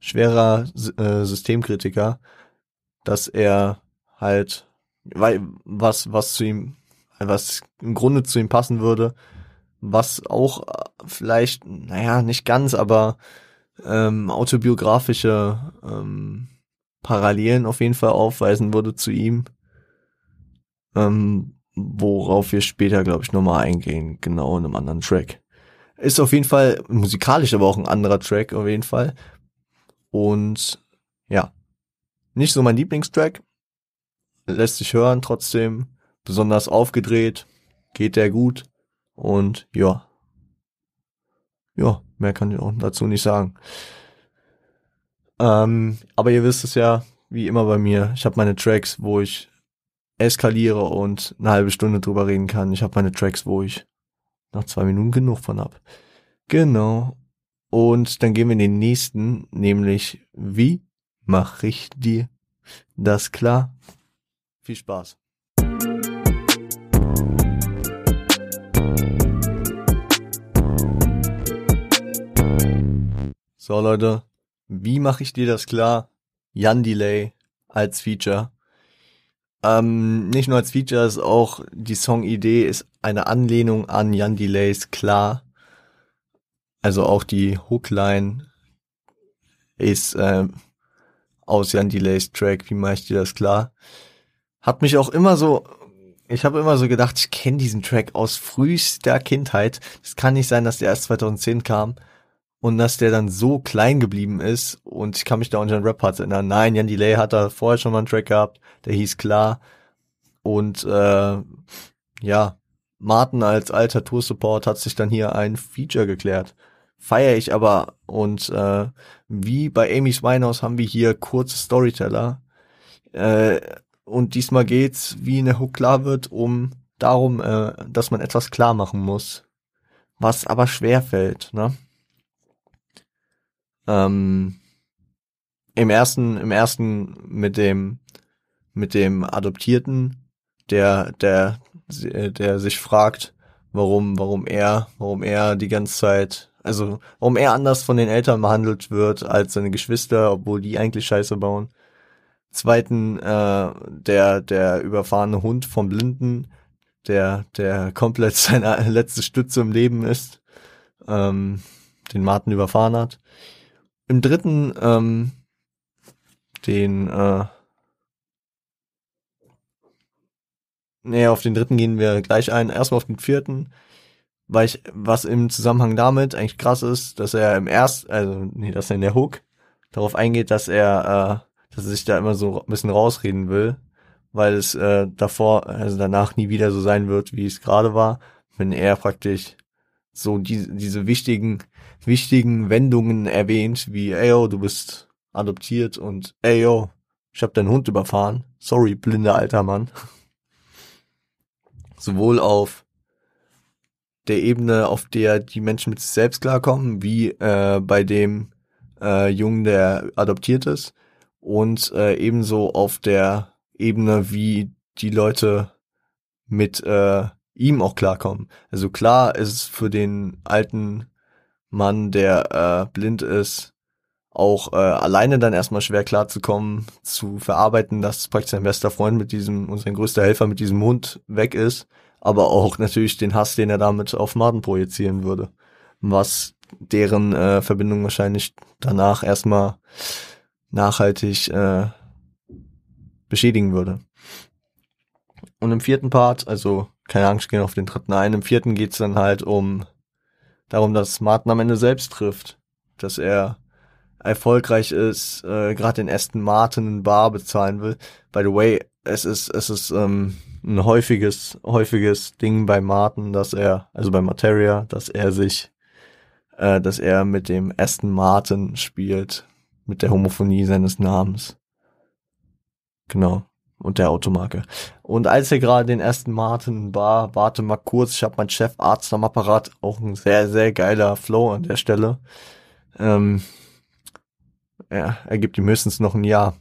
schwerer äh, Systemkritiker, dass er halt weil was was zu ihm was im Grunde zu ihm passen würde, was auch äh, vielleicht naja nicht ganz, aber ähm, autobiografische ähm, Parallelen auf jeden Fall aufweisen würde zu ihm. Ähm, worauf wir später, glaube ich, nochmal eingehen, genau in einem anderen Track. Ist auf jeden Fall musikalisch, aber auch ein anderer Track auf jeden Fall. Und ja, nicht so mein Lieblingstrack. Lässt sich hören trotzdem. Besonders aufgedreht. Geht der gut. Und ja. Ja, mehr kann ich auch dazu nicht sagen. Ähm, aber ihr wisst es ja, wie immer bei mir. Ich habe meine Tracks, wo ich eskaliere und eine halbe Stunde drüber reden kann. Ich habe meine Tracks, wo ich nach zwei Minuten genug von hab. Genau. Und dann gehen wir in den nächsten, nämlich wie mache ich dir das klar? Viel Spaß. So Leute, wie mache ich dir das klar? Jan Delay als Feature. Ähm, nicht nur als Feature, ist auch die Songidee ist eine Anlehnung an Jan Delays Klar. Also auch die Hookline ist äh, aus Jan Delays Track, wie mache ich dir das klar? Hat mich auch immer so, ich habe immer so gedacht, ich kenne diesen Track aus frühester Kindheit. Es kann nicht sein, dass der erst 2010 kam und dass der dann so klein geblieben ist und ich kann mich da an den Rap-Parts erinnern. Nein, Jan Delay hat da vorher schon mal einen Track gehabt, der hieß klar und äh, ja, Martin als alter Tour-Support hat sich dann hier ein Feature geklärt. Feier ich aber und äh, wie bei Amy's Winehouse haben wir hier kurze Storyteller äh, und diesmal geht's, wie in der Hook klar wird, um darum, äh, dass man etwas klar machen muss, was aber schwer fällt, ne? Ähm, Im ersten, im ersten mit dem, mit dem Adoptierten, der, der, der sich fragt, warum, warum er, warum er die ganze Zeit, also warum er anders von den Eltern behandelt wird als seine Geschwister, obwohl die eigentlich Scheiße bauen. Zweiten, äh, der, der überfahrene Hund vom Blinden, der, der komplett seine letzte Stütze im Leben ist, ähm, den Martin überfahren hat. Im dritten, ähm, den, äh, nee, auf den dritten gehen wir gleich ein. Erstmal auf den vierten, weil ich, was im Zusammenhang damit eigentlich krass ist, dass er im erst, also, nee, dass er in der Hook darauf eingeht, dass er, äh, dass er sich da immer so ein bisschen rausreden will, weil es äh, davor, also danach nie wieder so sein wird, wie es gerade war, wenn er praktisch so die, diese wichtigen, wichtigen Wendungen erwähnt, wie, ey, yo, du bist adoptiert und, ey, yo, ich hab deinen Hund überfahren. Sorry, blinder alter Mann. Sowohl auf der Ebene, auf der die Menschen mit sich selbst klarkommen, wie äh, bei dem äh, Jungen, der adoptiert ist, und äh, ebenso auf der Ebene, wie die Leute mit äh, ihm auch klarkommen. Also klar ist es für den alten Mann, der äh, blind ist, auch äh, alleine dann erstmal schwer klarzukommen, zu verarbeiten, dass praktisch sein bester Freund mit diesem und sein größter Helfer mit diesem Hund weg ist, aber auch natürlich den Hass, den er damit auf Martin projizieren würde, was deren äh, Verbindung wahrscheinlich danach erstmal nachhaltig äh, beschädigen würde. Und im vierten Part, also keine Angst, gehen auf den dritten ein, im vierten geht's dann halt um darum, dass Martin am Ende selbst trifft, dass er erfolgreich ist, äh, gerade den Aston Martin in Bar bezahlen will. By the way, es ist es ist ähm, ein häufiges häufiges Ding bei Martin, dass er also bei Materia, dass er sich äh, dass er mit dem Aston Martin spielt, mit der Homophonie seines Namens. Genau. Und der Automarke. Und als er gerade den ersten Martin war, warte mal kurz, ich habe meinen Chefarzt am Apparat, auch ein sehr, sehr geiler Flow an der Stelle. Ähm, ja, er gibt ihm höchstens noch ein Jahr.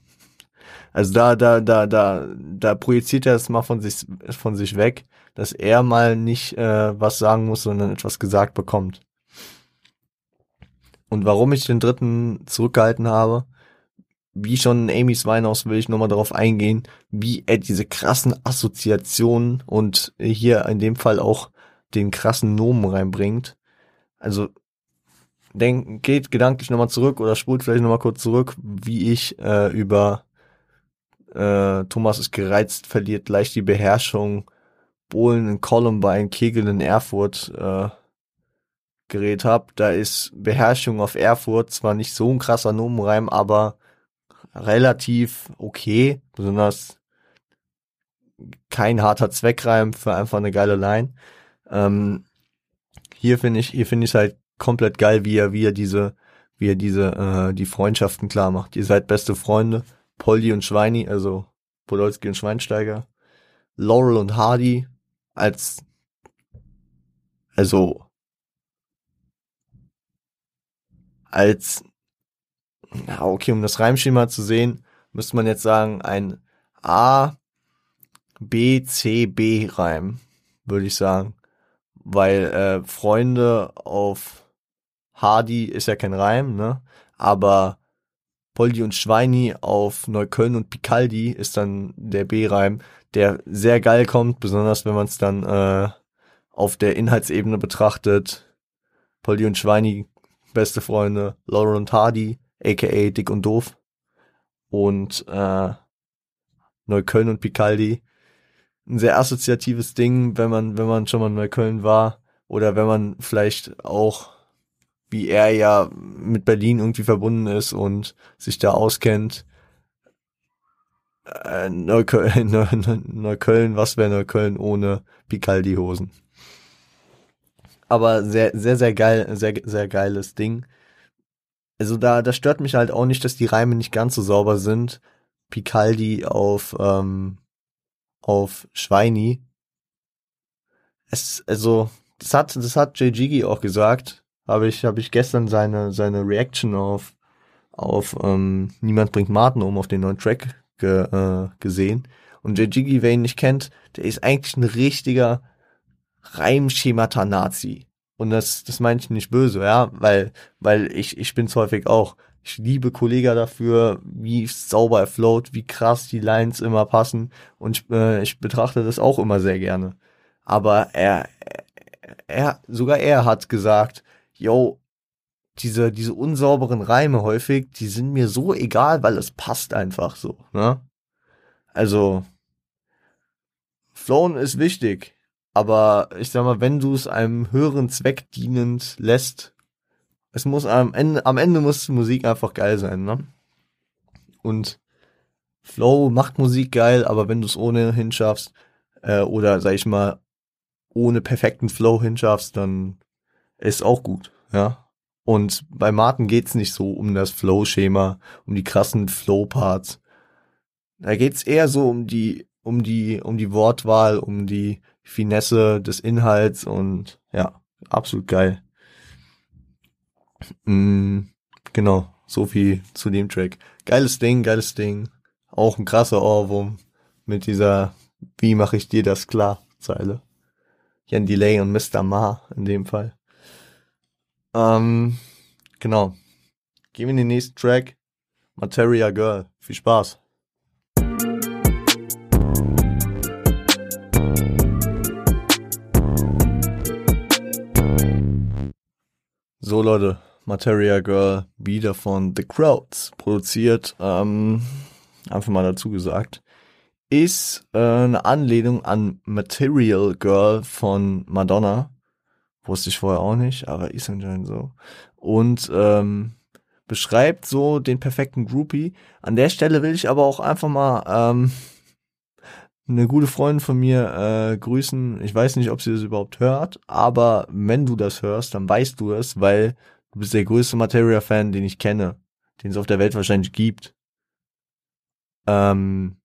Also da, da, da, da, da projiziert er es mal von sich, von sich weg, dass er mal nicht äh, was sagen muss, sondern etwas gesagt bekommt. Und warum ich den dritten zurückgehalten habe, wie schon Amy's Winehouse will ich nochmal darauf eingehen, wie er diese krassen Assoziationen und hier in dem Fall auch den krassen Nomen reinbringt. Also denk, geht gedanklich nochmal zurück oder spult vielleicht nochmal kurz zurück, wie ich äh, über äh, Thomas ist gereizt, verliert leicht die Beherrschung, Bohlen in Columbine, Kegel in Erfurt äh, geredet habe. Da ist Beherrschung auf Erfurt zwar nicht so ein krasser Nomenreim, aber relativ okay, besonders kein harter Zweckreim für einfach eine geile Line. Ähm, hier finde ich, hier finde ich halt komplett geil, wie er, wie er diese, wie er diese, äh, die Freundschaften klar macht. Ihr seid beste Freunde, Polly und Schweini, also Podolski und Schweinsteiger, Laurel und Hardy als, also als ja, okay, um das Reimschema zu sehen, müsste man jetzt sagen, ein A, B, C, B Reim, würde ich sagen. Weil äh, Freunde auf Hardy ist ja kein Reim, ne? Aber Poldi und Schweini auf Neukölln und Picaldi ist dann der B-Reim, der sehr geil kommt, besonders wenn man es dann äh, auf der Inhaltsebene betrachtet. Poldi und Schweini, beste Freunde, Lauren und Hardy, aka Dick und Doof. Und äh, Neukölln und Picaldi. Ein sehr assoziatives Ding, wenn man, wenn man schon mal in Neukölln war. Oder wenn man vielleicht auch, wie er ja mit Berlin irgendwie verbunden ist und sich da auskennt. Äh, Neukölln, Neukölln, was wäre Neukölln ohne Picaldi-Hosen? Aber sehr, sehr, sehr geil, sehr, sehr geiles Ding also da, das stört mich halt auch nicht, dass die Reime nicht ganz so sauber sind, Picaldi auf, ähm, auf Schweini. Es, also, das hat, das hat Jay Jiggy auch gesagt. Habe ich, habe ich gestern seine, seine Reaction auf, auf ähm, Niemand bringt Martin um auf den neuen Track ge, äh, gesehen. Und Jay Jiggy, wer ihn nicht kennt, der ist eigentlich ein richtiger Reimschemata-Nazi. Und das, das meine ich nicht böse, ja, weil, weil ich, ich bin's häufig auch. Ich liebe Kollega dafür, wie sauber er float, wie krass die Lines immer passen. Und ich, äh, ich betrachte das auch immer sehr gerne. Aber er, er, sogar er hat gesagt, yo, diese, diese unsauberen Reime häufig, die sind mir so egal, weil es passt einfach so, ne? Also, Flown ist wichtig, aber ich sag mal, wenn du es einem höheren Zweck dienend lässt, es muss am Ende, am Ende muss Musik einfach geil sein, ne? Und Flow macht Musik geil, aber wenn du es ohnehin schaffst, äh, oder sag ich mal, ohne perfekten Flow hinschaffst, dann ist auch gut, ja. Und bei Martin geht's nicht so um das Flow-Schema, um die krassen Flow-Parts. Da geht's eher so um die, um die, um die Wortwahl, um die Finesse des Inhalts und ja, absolut geil. Mm, genau, so viel zu dem Track. Geiles Ding, geiles Ding. Auch ein krasser Ohrwurm mit dieser Wie mache ich dir das klar Zeile. Jan Delay und Mr. Ma in dem Fall. Ähm, genau. Gehen wir in den nächsten Track. Materia Girl. Viel Spaß. So Leute, Materia Girl, wieder von The Crowds, produziert, ähm, einfach mal dazu gesagt ist äh, eine Anlehnung an Material Girl von Madonna. Wusste ich vorher auch nicht, aber ist anscheinend so. Und ähm, beschreibt so den perfekten Groupie. An der Stelle will ich aber auch einfach mal ähm, eine gute Freundin von mir äh, grüßen. Ich weiß nicht, ob sie das überhaupt hört, aber wenn du das hörst, dann weißt du es, weil du bist der größte Materia-Fan, den ich kenne, den es auf der Welt wahrscheinlich gibt. Ähm,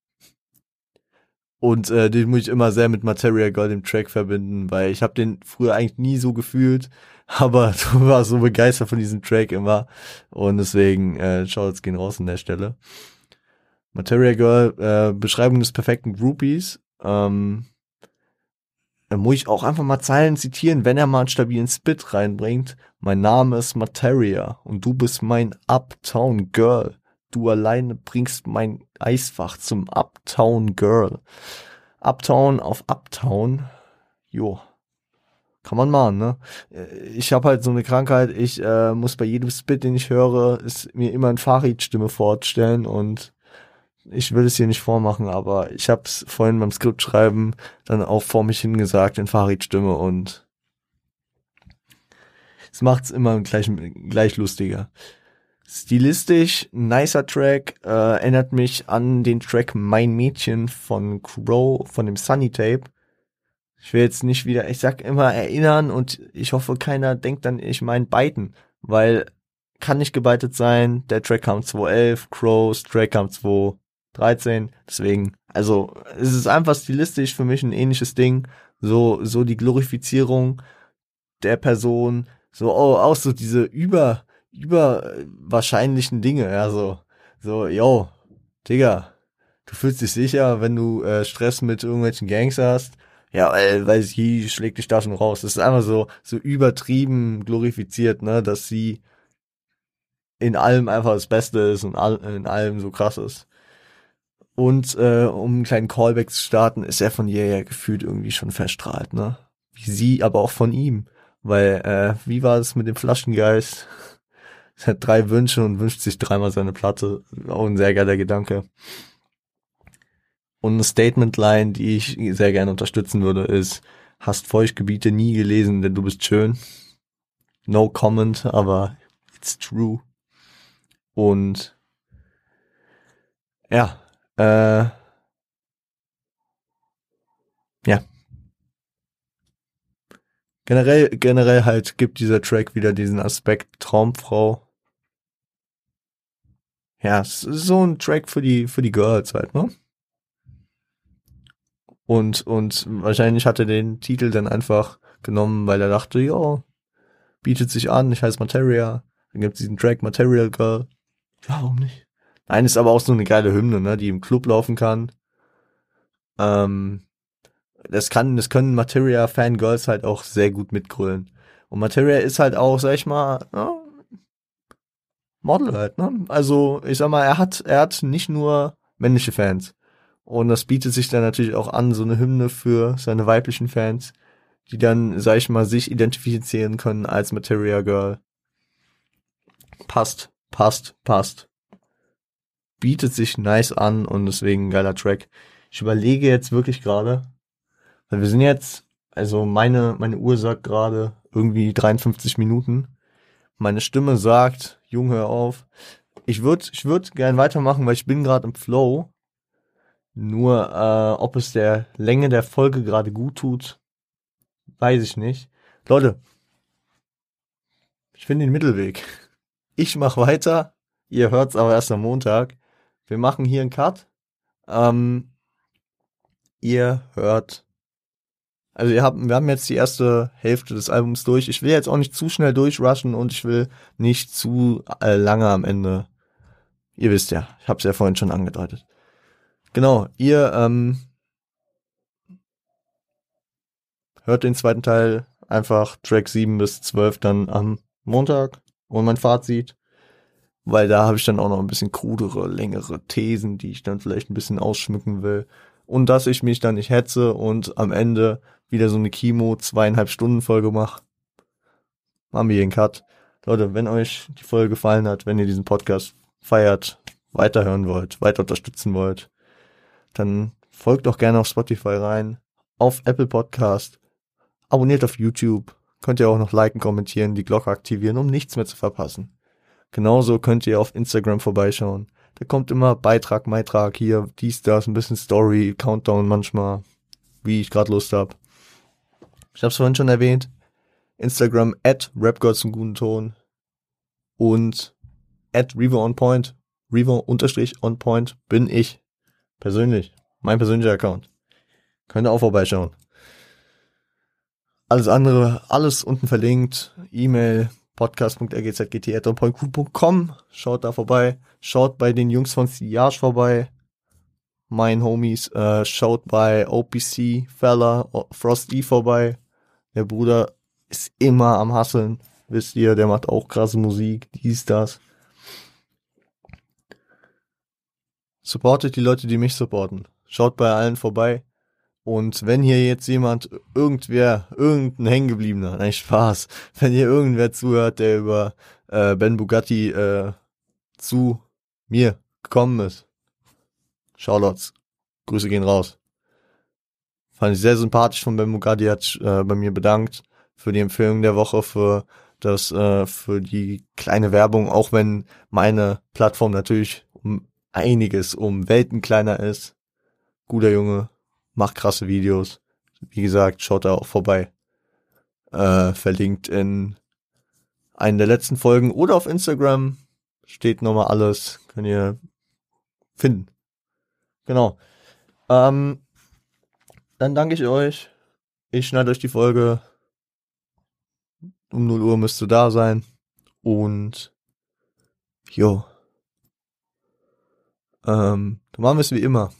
und äh, den muss ich immer sehr mit Materia Girl im Track verbinden, weil ich habe den früher eigentlich nie so gefühlt, aber du warst so begeistert von diesem Track immer. Und deswegen, äh, Shoutouts gehen raus an der Stelle. Materia Girl, äh, Beschreibung des perfekten Groupies. Ähm, da muss ich auch einfach mal Zeilen zitieren, wenn er mal einen stabilen Spit reinbringt. Mein Name ist Materia und du bist mein Uptown Girl. Du alleine bringst mein Eisfach zum Uptown Girl. Uptown auf Uptown. Jo. Kann man machen, ne? Ich habe halt so eine Krankheit, ich äh, muss bei jedem Spit, den ich höre, ist mir immer ein Farid-Stimme vorstellen und ich will es hier nicht vormachen, aber ich habe es vorhin beim Skriptschreiben dann auch vor mich hingesagt in Farid-Stimme und es macht's immer gleich, gleich lustiger. Stilistisch, nicer Track, äh, erinnert mich an den Track Mein Mädchen von Crow, von dem Sunny Tape. Ich will jetzt nicht wieder, ich sag immer erinnern und ich hoffe, keiner denkt dann, ich mein beiden, weil kann nicht gebeitet sein, der Track kam 2011, Crows Track kam 2013, deswegen, also, es ist einfach stilistisch für mich ein ähnliches Ding, so, so die Glorifizierung der Person, so, oh, auch so diese über, überwahrscheinlichen Dinge, ja, so, so, yo, Digga, du fühlst dich sicher, wenn du äh, Stress mit irgendwelchen Gangs hast, ja, weil, weil sie schlägt dich da schon raus. Das ist einfach so, so übertrieben glorifiziert, ne, dass sie in allem einfach das Beste ist und all, in allem so krass ist. Und äh, um einen kleinen Callback zu starten, ist er von ihr ja gefühlt irgendwie schon verstrahlt, ne? Wie sie, aber auch von ihm. Weil, äh, wie war es mit dem Flaschengeist? Er hat drei Wünsche und wünscht sich dreimal seine Platte. Auch ein sehr geiler Gedanke. Und eine Statement-Line, die ich sehr gerne unterstützen würde, ist, hast Feuchtgebiete nie gelesen, denn du bist schön. No comment, aber it's true. Und ja, äh, ja. Generell, generell halt gibt dieser Track wieder diesen Aspekt Traumfrau ja, so ein Track für die, für die Girls halt, ne? Und, und wahrscheinlich hat er den Titel dann einfach genommen, weil er dachte, ja, bietet sich an, ich heiße Materia. Dann gibt's diesen Track Material Girl. Ja, warum nicht? Nein, ist aber auch so eine geile Hymne, ne, die im Club laufen kann. Ähm, das kann, das können Materia Fangirls halt auch sehr gut mitgrölen. Und Materia ist halt auch, sag ich mal, ja, Model halt, ne? Also, ich sag mal, er hat, er hat nicht nur männliche Fans. Und das bietet sich dann natürlich auch an, so eine Hymne für seine weiblichen Fans, die dann, sag ich mal, sich identifizieren können als Materia Girl. Passt, passt, passt. Bietet sich nice an und deswegen geiler Track. Ich überlege jetzt wirklich gerade, weil wir sind jetzt, also meine, meine Uhr sagt gerade irgendwie 53 Minuten. Meine Stimme sagt, Jung, hör auf. Ich würde ich würd gern weitermachen, weil ich bin gerade im Flow. Nur, äh, ob es der Länge der Folge gerade gut tut, weiß ich nicht. Leute, ich finde den Mittelweg. Ich mach weiter. Ihr hört's aber erst am Montag. Wir machen hier einen Cut. Ähm, ihr hört. Also ihr habt, wir haben jetzt die erste Hälfte des Albums durch. Ich will jetzt auch nicht zu schnell durchrushen und ich will nicht zu äh, lange am Ende. Ihr wisst ja, ich habe es ja vorhin schon angedeutet. Genau, ihr ähm, hört den zweiten Teil einfach Track 7 bis 12 dann am Montag und mein Fazit, weil da habe ich dann auch noch ein bisschen krudere, längere Thesen, die ich dann vielleicht ein bisschen ausschmücken will und dass ich mich dann nicht hetze und am Ende wieder so eine Chemo zweieinhalb Stunden Folge mache. Machen wir hier einen Cut. Leute, wenn euch die Folge gefallen hat, wenn ihr diesen Podcast feiert, weiterhören wollt, weiter unterstützen wollt, dann folgt doch gerne auf Spotify rein, auf Apple Podcast, abonniert auf YouTube, könnt ihr auch noch liken, kommentieren, die Glocke aktivieren, um nichts mehr zu verpassen. Genauso könnt ihr auf Instagram vorbeischauen. Da kommt immer Beitrag, Beitrag, hier, dies, das, ein bisschen Story, Countdown manchmal, wie ich gerade Lust hab. Ich hab's vorhin schon erwähnt. Instagram at rapgods im guten Ton und at Revo on Point. Revo unterstrich on Point bin ich. Persönlich. Mein persönlicher Account. Könnt ihr auch vorbeischauen. Alles andere, alles unten verlinkt. E-Mail, podcast.rgzgt.com. Schaut da vorbei. Schaut bei den Jungs von Siage vorbei. Mein Homies. Äh, schaut bei OPC, Fella, Frosty vorbei. Der Bruder ist immer am Hasseln. Wisst ihr, der macht auch krasse Musik. Dies, das. supportet die Leute, die mich supporten. Schaut bei allen vorbei. Und wenn hier jetzt jemand, irgendwer, irgendein Hängengebliebener, nein, Spaß, wenn hier irgendwer zuhört, der über äh, Ben Bugatti äh, zu mir gekommen ist, Shoutouts, Grüße gehen raus. Fand ich sehr sympathisch von Ben Bugatti, hat äh, bei mir bedankt für die Empfehlung der Woche, für das, äh, für die kleine Werbung, auch wenn meine Plattform natürlich um einiges um Welten kleiner ist. Guter Junge, macht krasse Videos. Wie gesagt, schaut da auch vorbei. Äh, verlinkt in einen der letzten Folgen oder auf Instagram steht nochmal alles. Könnt ihr finden. Genau. Ähm, dann danke ich euch. Ich schneide euch die Folge. Um 0 Uhr müsst ihr da sein. Und jo. Ähm, dann machen wir es wie immer.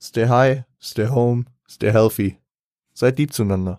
Stay high, stay home, stay healthy. Seid lieb zueinander.